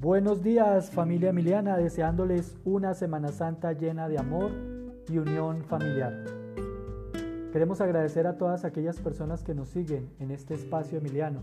Buenos días familia Emiliana, deseándoles una Semana Santa llena de amor y unión familiar. Queremos agradecer a todas aquellas personas que nos siguen en este espacio emiliano,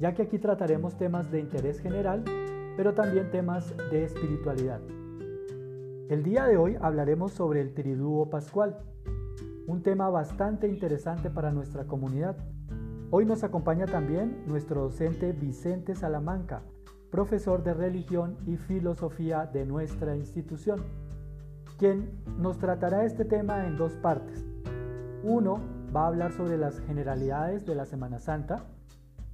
ya que aquí trataremos temas de interés general, pero también temas de espiritualidad. El día de hoy hablaremos sobre el triduo pascual, un tema bastante interesante para nuestra comunidad. Hoy nos acompaña también nuestro docente Vicente Salamanca, profesor de religión y filosofía de nuestra institución, quien nos tratará este tema en dos partes. Uno va a hablar sobre las generalidades de la Semana Santa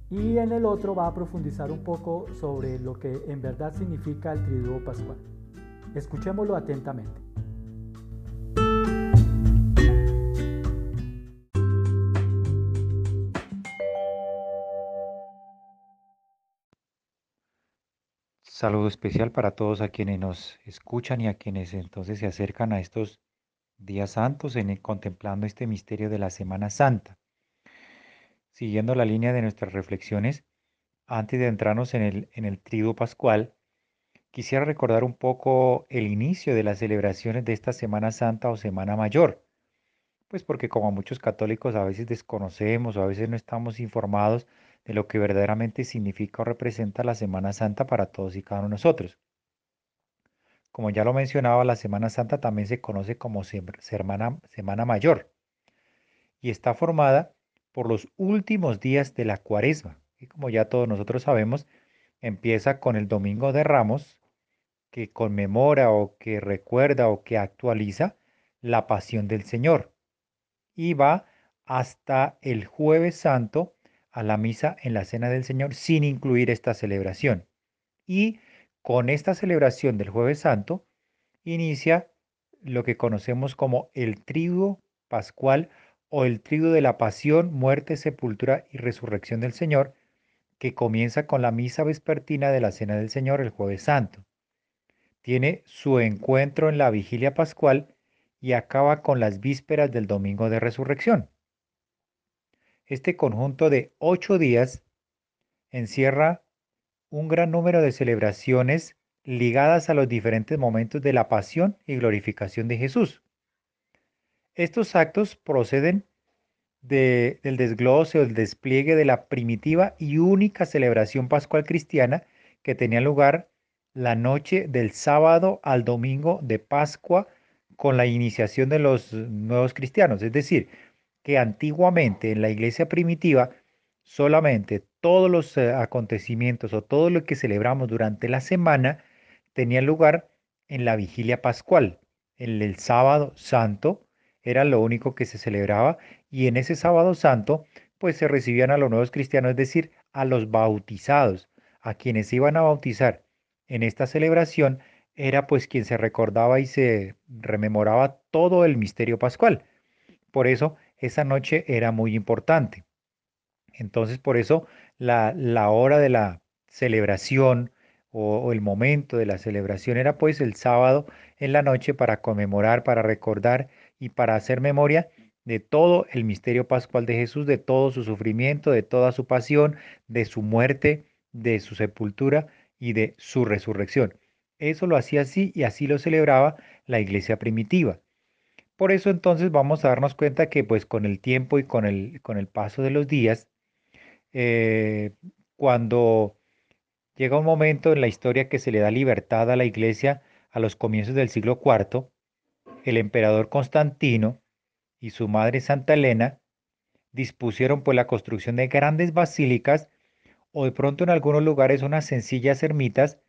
y en el otro va a profundizar un poco sobre lo que en verdad significa el Triduo Pascual. Escuchémoslo atentamente. Saludo especial para todos a quienes nos escuchan y a quienes entonces se acercan a estos días santos en contemplando este misterio de la Semana Santa. Siguiendo la línea de nuestras reflexiones, antes de entrarnos en el, en el triduo pascual, quisiera recordar un poco el inicio de las celebraciones de esta Semana Santa o Semana Mayor. Pues porque como muchos católicos a veces desconocemos o a veces no estamos informados de lo que verdaderamente significa o representa la Semana Santa para todos y cada uno de nosotros. Como ya lo mencionaba, la Semana Santa también se conoce como Semana, Semana Mayor y está formada por los últimos días de la cuaresma. Y como ya todos nosotros sabemos, empieza con el Domingo de Ramos, que conmemora o que recuerda o que actualiza la pasión del Señor. Y va hasta el jueves santo, a la misa en la Cena del Señor sin incluir esta celebración. Y con esta celebración del jueves santo inicia lo que conocemos como el triduo pascual o el triduo de la pasión, muerte, sepultura y resurrección del Señor, que comienza con la misa vespertina de la Cena del Señor el jueves santo. Tiene su encuentro en la vigilia pascual y acaba con las vísperas del domingo de resurrección. Este conjunto de ocho días encierra un gran número de celebraciones ligadas a los diferentes momentos de la pasión y glorificación de Jesús. Estos actos proceden del desglose o el despliegue de la primitiva y única celebración pascual cristiana que tenía lugar la noche del sábado al domingo de Pascua con la iniciación de los nuevos cristianos, es decir, que antiguamente en la iglesia primitiva solamente todos los eh, acontecimientos o todo lo que celebramos durante la semana tenía lugar en la vigilia pascual. En el sábado santo era lo único que se celebraba y en ese sábado santo pues se recibían a los nuevos cristianos, es decir, a los bautizados, a quienes iban a bautizar en esta celebración era pues quien se recordaba y se rememoraba todo el misterio pascual. Por eso esa noche era muy importante. Entonces, por eso la, la hora de la celebración o, el momento de la celebración era pues el sábado en la noche para conmemorar, para recordar y para hacer memoria de todo el misterio pascual de Jesús, de todo su sufrimiento, de toda su pasión, de su muerte, de su sepultura y de su resurrección. Eso lo hacía así y así lo celebraba la iglesia primitiva. Por eso entonces vamos a darnos cuenta que pues con el tiempo y con el, con el paso de los días, eh, cuando llega un momento en la historia que se le da libertad a la iglesia a los comienzos del siglo IV, el emperador Constantino y su madre Santa Elena dispusieron pues la construcción de grandes basílicas o de pronto en algunos lugares unas sencillas ermitas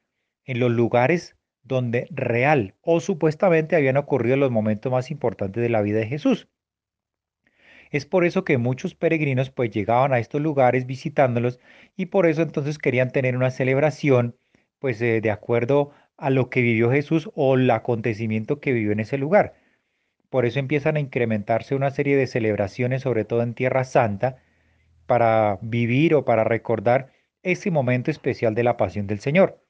en los lugares donde real o supuestamente habían ocurrido los momentos más importantes de la vida de Jesús. Es por eso que muchos peregrinos pues llegaban a estos lugares visitándolos y por eso entonces querían tener una celebración pues eh, de acuerdo a lo que vivió Jesús o el acontecimiento que vivió en ese lugar. Por eso empiezan a incrementarse una serie de celebraciones, sobre todo en Tierra Santa, para vivir o para recordar ese momento especial de la pasión del Señor.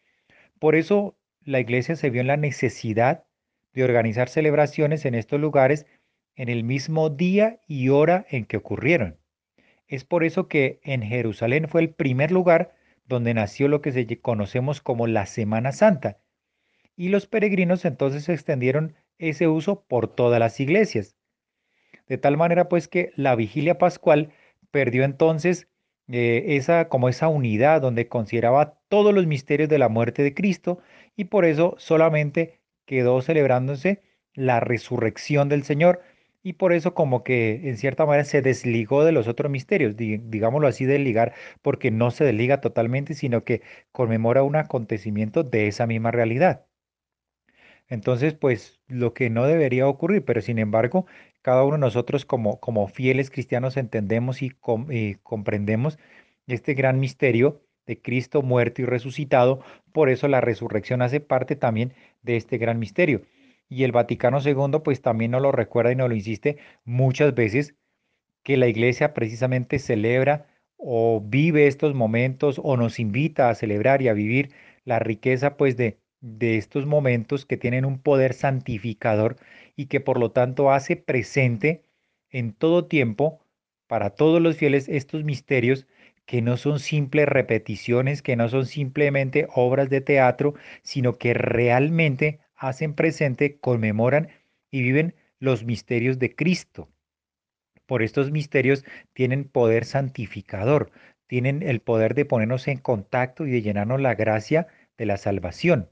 Por eso la iglesia se vio en la necesidad de organizar celebraciones en estos lugares en el mismo día y hora en que ocurrieron. Es por eso que en Jerusalén fue el primer lugar donde nació lo que se conocemos como la Semana Santa, y los peregrinos entonces extendieron ese uso por todas las iglesias. De tal manera pues que la vigilia pascual perdió entonces eh, esa como esa unidad donde consideraba todos los misterios de la muerte de Cristo y por eso solamente quedó celebrándose la resurrección del Señor y por eso como que en cierta manera se desligó de los otros misterios, digámoslo así, desligar, porque no se desliga totalmente, sino que conmemora un acontecimiento de esa misma realidad. Entonces, pues lo que no debería ocurrir, pero sin embargo, cada uno de nosotros como, como fieles cristianos entendemos y, y comprendemos este gran misterio de Cristo muerto y resucitado, por eso la resurrección hace parte también de este gran misterio. Y el Vaticano II pues también nos lo recuerda y nos lo insiste muchas veces que la iglesia precisamente celebra o vive estos momentos o nos invita a celebrar y a vivir la riqueza pues de, de estos momentos que tienen un poder santificador y que por lo tanto hace presente en todo tiempo para todos los fieles estos misterios que no son simples repeticiones, que no son simplemente obras de teatro, sino que realmente hacen presente, conmemoran y viven los misterios de Cristo. Por estos misterios tienen poder santificador, tienen el poder de ponernos en contacto y de llenarnos la gracia de la salvación.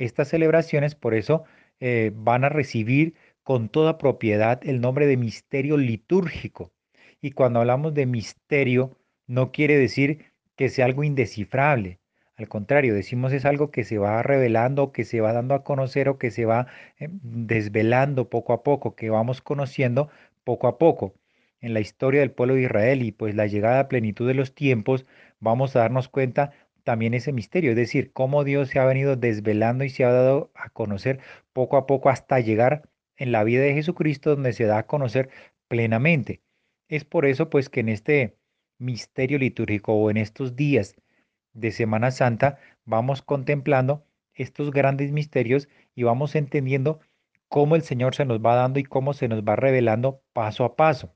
Estas celebraciones por eso eh, van a recibir con toda propiedad el nombre de misterio litúrgico. Y cuando hablamos de misterio, no quiere decir que sea algo indescifrable, al contrario, decimos es algo que se va revelando, que se va dando a conocer o que se va eh, desvelando poco a poco, que vamos conociendo poco a poco. En la historia del pueblo de Israel y pues la llegada a plenitud de los tiempos, vamos a darnos cuenta también ese misterio, es decir, cómo Dios se ha venido desvelando y se ha dado a conocer poco a poco hasta llegar en la vida de Jesucristo donde se da a conocer plenamente. Es por eso pues que en este misterio litúrgico o en estos días de Semana Santa vamos contemplando estos grandes misterios y vamos entendiendo cómo el Señor se nos va dando y cómo se nos va revelando paso a paso.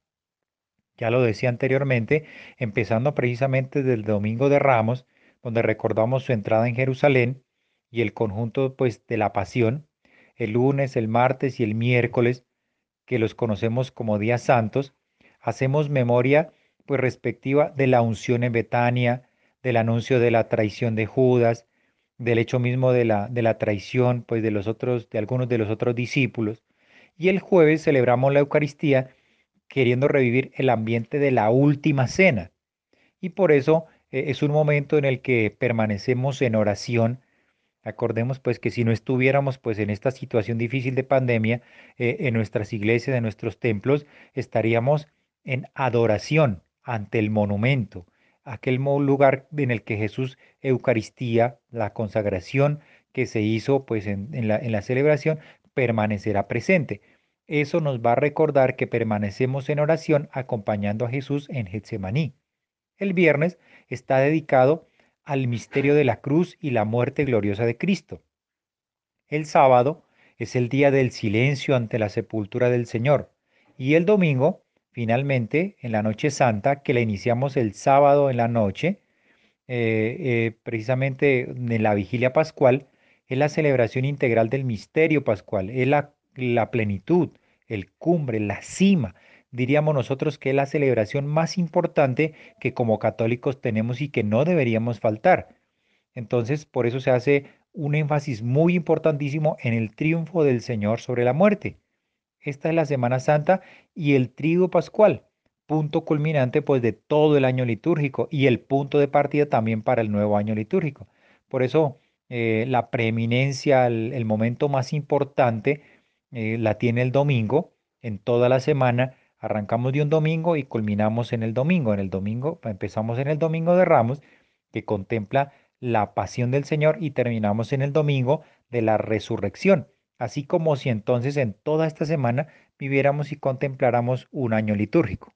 Ya lo decía anteriormente, empezando precisamente del Domingo de Ramos, donde recordamos su entrada en Jerusalén y el conjunto pues de la pasión, el lunes, el martes y el miércoles, que los conocemos como días santos, hacemos memoria pues respectiva de la unción en Betania, del anuncio de la traición de Judas, del hecho mismo de la, de la traición pues de los otros de algunos de los otros discípulos. Y el jueves celebramos la Eucaristía queriendo revivir el ambiente de la última cena. Y por eso es un momento en el que permanecemos en oración. Acordemos pues que si no estuviéramos pues en esta situación difícil de pandemia, eh, en nuestras iglesias, en nuestros templos, estaríamos en adoración ante el monumento, aquel lugar en el que Jesús Eucaristía, la consagración que se hizo pues en, la, en la celebración, permanecerá presente. Eso nos va a recordar que permanecemos en oración acompañando a Jesús en Getsemaní. El viernes está dedicado al misterio de la cruz y la muerte gloriosa de Cristo. El sábado es el día del silencio ante la sepultura del Señor y el domingo Finalmente, en la noche santa, que la iniciamos el sábado en la noche, eh, eh, precisamente en la vigilia pascual, es la celebración integral del misterio pascual, es la, la plenitud, el cumbre, la cima. Diríamos nosotros que es la celebración más importante que como católicos tenemos y que no deberíamos faltar. Entonces, por eso se hace un énfasis muy importantísimo en el triunfo del Señor sobre la muerte. Esta es la Semana Santa y el trigo pascual, punto culminante pues de todo el año litúrgico y el punto de partida también para el nuevo año litúrgico. Por eso eh, la preeminencia, el, momento más importante eh, la tiene el domingo en toda la semana. Arrancamos de un domingo y culminamos en el domingo. En el domingo empezamos en el domingo de Ramos que contempla la pasión del Señor y terminamos en el domingo de la resurrección así como si entonces en toda esta semana viviéramos y contempláramos un año litúrgico.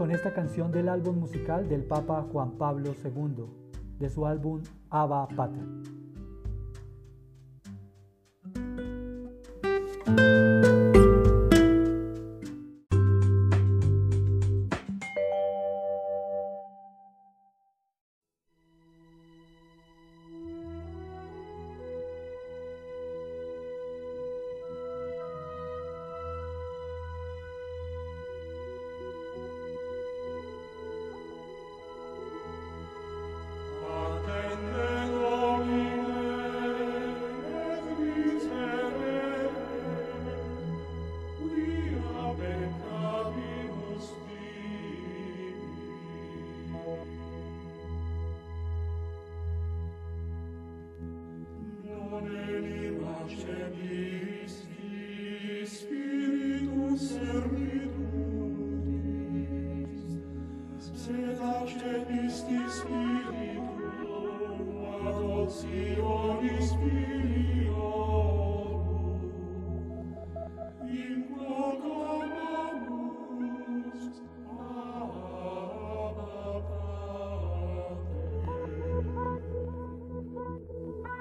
Con esta canción del álbum musical del Papa Juan Pablo II, de su álbum Ava Pater.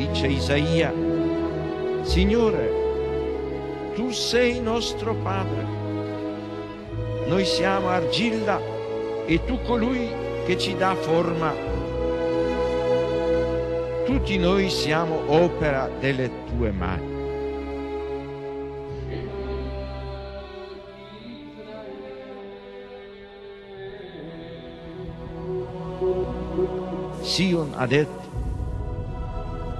Dice Isaia, Signore, tu sei nostro Padre, noi siamo argilla e tu colui che ci dà forma. Tutti noi siamo opera delle tue mani. Sion ha detto,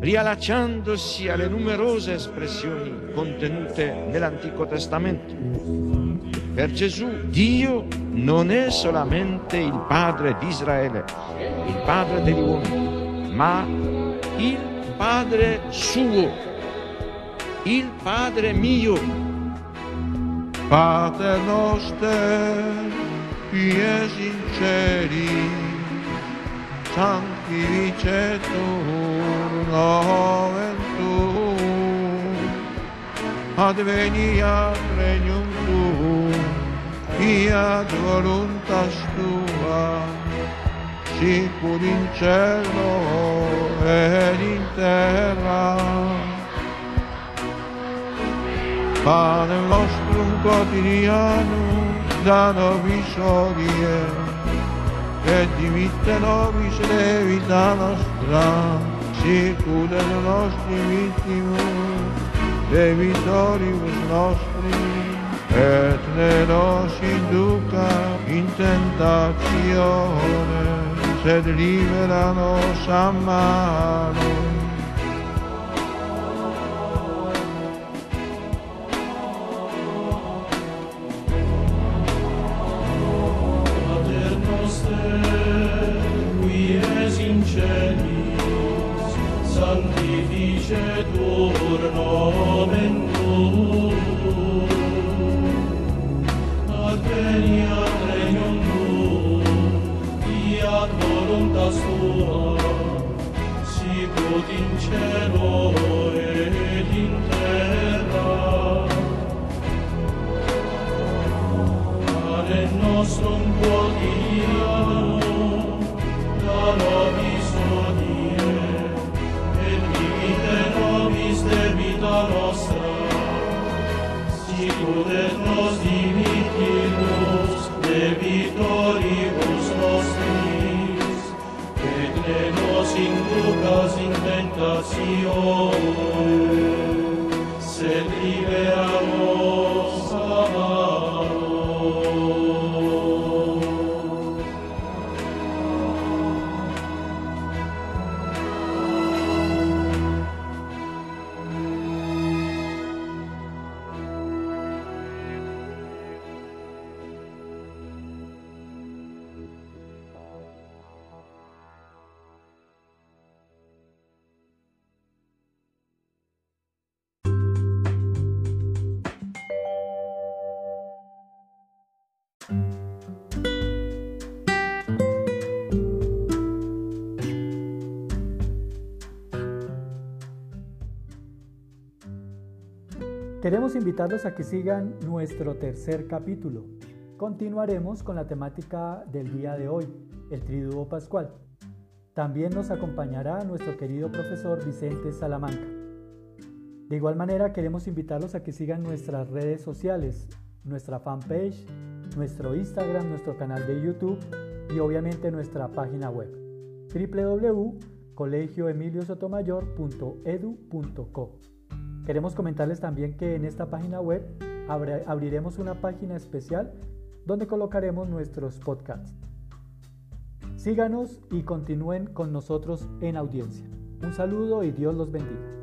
riallacciandosi alle numerose espressioni contenute nell'Antico Testamento. Per Gesù Dio non è solamente il Padre di Israele, il Padre degli uomini, ma il Padre suo, il Padre mio. Pater noster, qui es in cieli, sanctificetur noventum adveniat regnum tuum fiat voluntas tua sicur in cielo ed in terra. Panem nostrum quotidianum da nobis odie et dimitte nobis levita nostra. Sicur et nostri vittimus, debitoribus nostri, et ne nos induca in tentazione, sed libera nos a malo. sanctificetur nomen tuum. Adveniat regnum tuum, fiat voluntas tua, sicut in cielo tentazione, sed libera Queremos invitarlos a que sigan nuestro tercer capítulo. Continuaremos con la temática del día de hoy, el Triduo Pascual. También nos acompañará nuestro querido profesor Vicente Salamanca. De igual manera, queremos invitarlos a que sigan nuestras redes sociales, nuestra fanpage, nuestro Instagram, nuestro canal de YouTube y obviamente nuestra página web www.colegioemiliosotomayor.edu.co. Queremos comentarles también que en esta página web abriremos una página especial donde colocaremos nuestros podcasts. Síganos y continúen con nosotros en audiencia. Un saludo y Dios los bendiga.